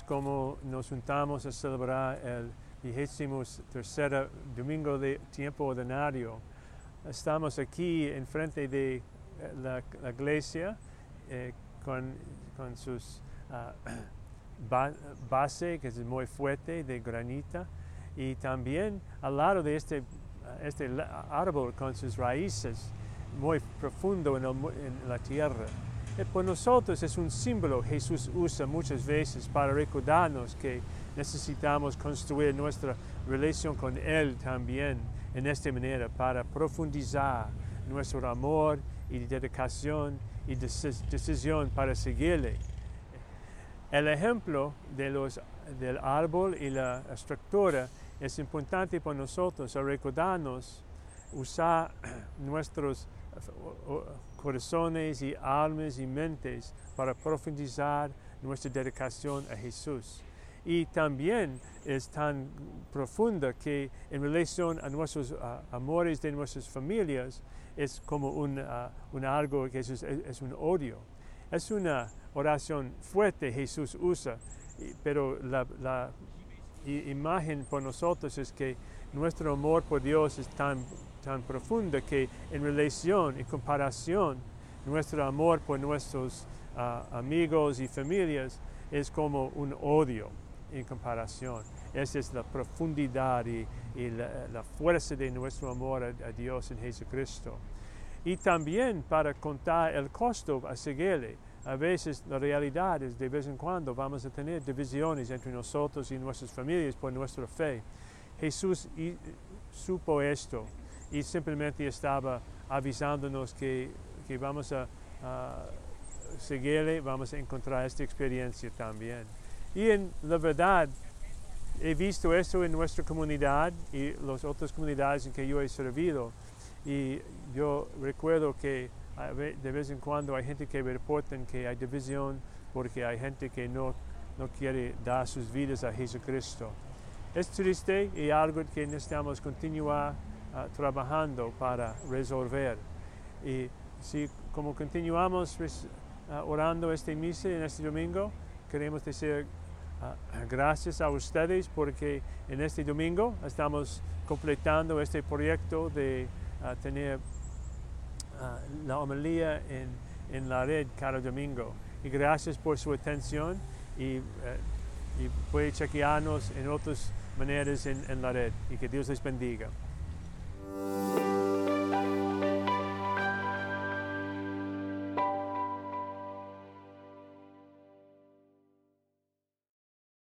como nos juntamos a celebrar el vigésimo tercer domingo de tiempo ordinario. Estamos aquí enfrente de eh, la, iglesia eh, con, con sus ba- base que es muy fuerte de granita y también al lado de este, este árbol con sus raíces muy profundo en la tierra. Eh, Por nosotros es un símbolo Jesús usa muchas veces para recordarnos que necesitamos construir nuestra relación con Él también en esta manera para profundizar nuestro amor y dedicación y decis- decisión para seguirle. El ejemplo de los, del árbol y la estructura es importante para nosotros recordarnos usar nuestros corazones y almas y mentes para profundizar nuestra dedicación a Jesús. Y también es tan profunda que en relación a nuestros amores de nuestras familias es como un, un algo que es, un odio. Es una oración fuerte Jesús usa, pero la, la imagen por nosotros es que nuestro amor por Dios es tan, tan profundo que en relación y comparación, nuestro amor por nuestros ah, amigos y familias es como un odio en comparación. Esa es la profundidad y, la, fuerza de nuestro amor a, a Dios en Jesucristo. Y también para contar el costo a seguirle. A veces la realidad es de vez en cuando vamos a tener divisiones entre nosotros y nuestras familias por nuestra fe. Jesús supo esto y simplemente estaba avisándonos que, que vamos a, a seguirle, vamos a encontrar esta experiencia también. Y en la verdad, he visto esto en nuestra comunidad y las otras comunidades en que yo he servido. Y yo recuerdo que de vez en cuando hay gente que reportan que hay división porque hay gente que no, no quiere dar sus vidas a Jesucristo. Es triste y algo que necesitamos continuar ah, trabajando para resolver. Y si como continuamos ah, orando este misa en este domingo, queremos decir ah, gracias a ustedes porque en este domingo estamos completando este proyecto de tener la homilía en, en la red cada domingo. Y gracias por su atención y, eh, y puede chequearnos en otras maneras en, en la red. Y que Dios les bendiga. oh